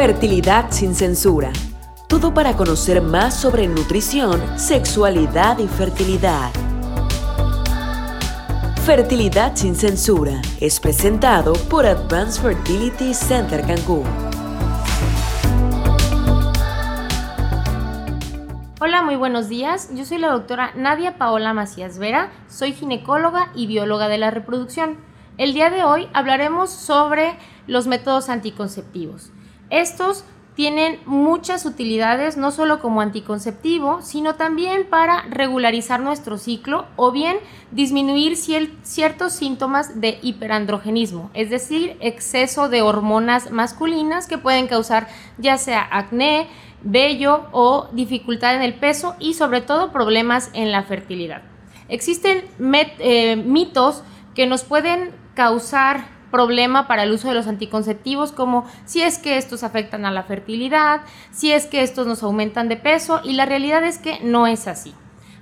Fertilidad sin censura. Todo para conocer más sobre nutrición, sexualidad y fertilidad. Fertilidad sin censura es presentado por Advanced Fertility Center Cancún. Hola, muy buenos días. Yo soy la doctora Nadia Paola Macías Vera, soy ginecóloga y bióloga de la reproducción. El día de hoy hablaremos sobre los métodos anticonceptivos. Estos tienen muchas utilidades, no solo como anticonceptivo, sino también para regularizar nuestro ciclo o bien disminuir ciertos síntomas de hiperandrogenismo, es decir, exceso de hormonas masculinas que pueden causar ya sea acné, vello o dificultad en el peso y sobre todo problemas en la fertilidad. Existen eh, mitos que nos pueden causar problema para el uso de los anticonceptivos, como si es que estos afectan a la fertilidad, si es que estos nos aumentan de peso, y la realidad es que no es así.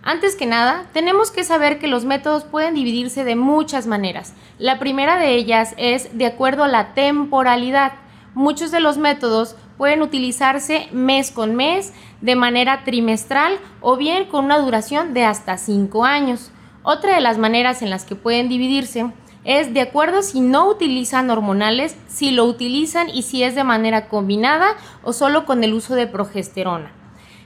Antes que nada, tenemos que saber que los métodos pueden dividirse de muchas maneras. La primera de ellas es de acuerdo a la temporalidad. Muchos de los métodos pueden utilizarse mes con mes, de manera trimestral o bien con una duración de hasta 5 años. Otra de las maneras en las que pueden dividirse es de acuerdo si no utilizan hormonales, si lo utilizan y si es de manera combinada o solo con el uso de progesterona.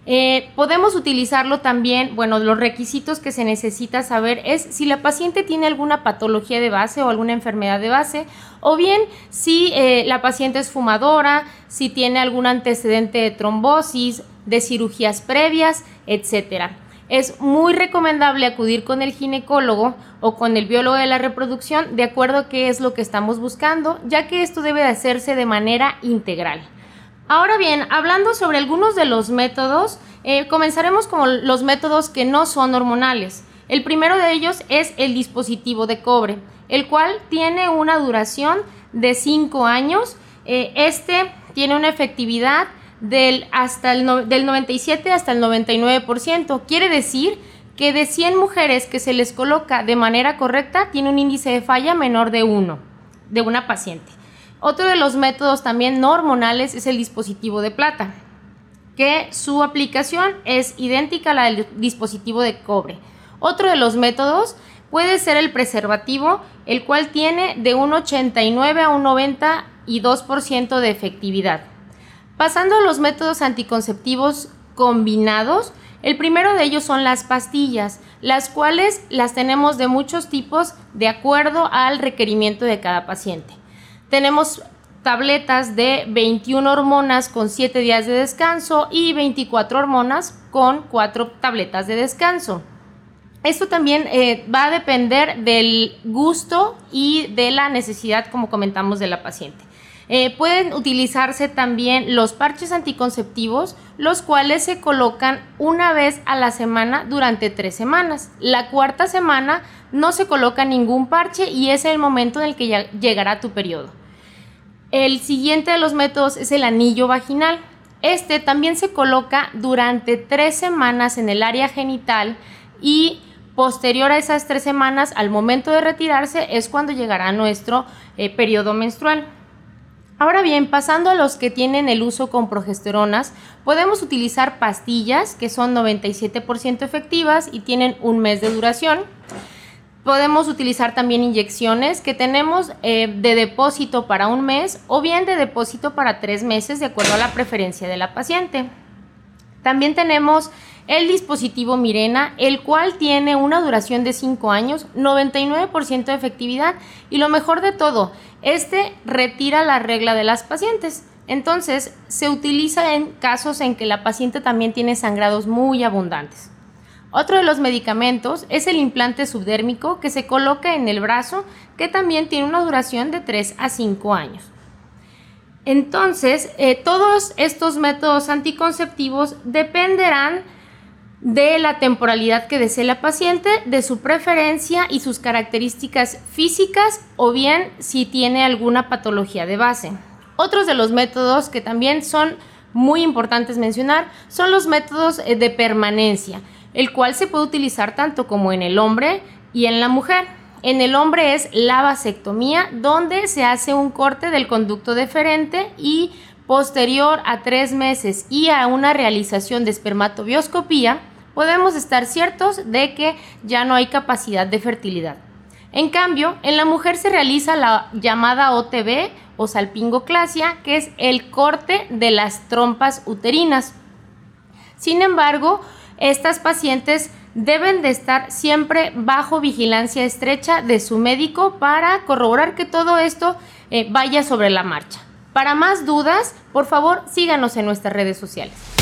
Eh, podemos utilizarlo también, bueno, los requisitos que se necesita saber es si la paciente tiene alguna patología de base o alguna enfermedad de base, o bien si eh, la paciente es fumadora, si tiene algún antecedente de trombosis, de cirugías previas, etcétera es muy recomendable acudir con el ginecólogo o con el biólogo de la reproducción de acuerdo a qué es lo que estamos buscando, ya que esto debe de hacerse de manera integral. Ahora bien, hablando sobre algunos de los métodos, eh, comenzaremos con los métodos que no son hormonales. El primero de ellos es el dispositivo de cobre, el cual tiene una duración de 5 años. Eh, este tiene una efectividad del, hasta el del 97 hasta el 99%. Quiere decir que de 100 mujeres que se les coloca de manera correcta, tiene un índice de falla menor de 1 de una paciente. Otro de los métodos también no hormonales es el dispositivo de plata, que su aplicación es idéntica a la del dispositivo de cobre. Otro de los métodos puede ser el preservativo, el cual tiene de un 89 a un 92% de efectividad. Pasando a los métodos anticonceptivos combinados, el primero de ellos son las pastillas, las cuales las tenemos de muchos tipos de acuerdo al requerimiento de cada paciente. Tenemos tabletas de 21 hormonas con 7 días de descanso y 24 hormonas con 4 tabletas de descanso. Esto también eh, va a depender del gusto y de la necesidad, como comentamos, de la paciente. Eh, pueden utilizarse también los parches anticonceptivos, los cuales se colocan una vez a la semana durante tres semanas. La cuarta semana no se coloca ningún parche y es el momento en el que ya llegará tu periodo. El siguiente de los métodos es el anillo vaginal. Este también se coloca durante tres semanas en el área genital y posterior a esas tres semanas, al momento de retirarse, es cuando llegará nuestro eh, periodo menstrual. Ahora bien, pasando a los que tienen el uso con progesteronas, podemos utilizar pastillas que son 97% efectivas y tienen un mes de duración. Podemos utilizar también inyecciones que tenemos eh, de depósito para un mes o bien de depósito para tres meses de acuerdo a la preferencia de la paciente. También tenemos el dispositivo Mirena, el cual tiene una duración de 5 años, 99% de efectividad y lo mejor de todo, este retira la regla de las pacientes. Entonces, se utiliza en casos en que la paciente también tiene sangrados muy abundantes. Otro de los medicamentos es el implante subdérmico que se coloca en el brazo, que también tiene una duración de 3 a 5 años. Entonces, eh, todos estos métodos anticonceptivos dependerán de la temporalidad que desee la paciente, de su preferencia y sus características físicas o bien si tiene alguna patología de base. Otros de los métodos que también son muy importantes mencionar son los métodos eh, de permanencia, el cual se puede utilizar tanto como en el hombre y en la mujer. En el hombre es la vasectomía, donde se hace un corte del conducto deferente y posterior a tres meses y a una realización de espermatobioscopía, podemos estar ciertos de que ya no hay capacidad de fertilidad. En cambio, en la mujer se realiza la llamada OTB o salpingoclasia, que es el corte de las trompas uterinas. Sin embargo, estas pacientes deben de estar siempre bajo vigilancia estrecha de su médico para corroborar que todo esto eh, vaya sobre la marcha. Para más dudas, por favor, síganos en nuestras redes sociales.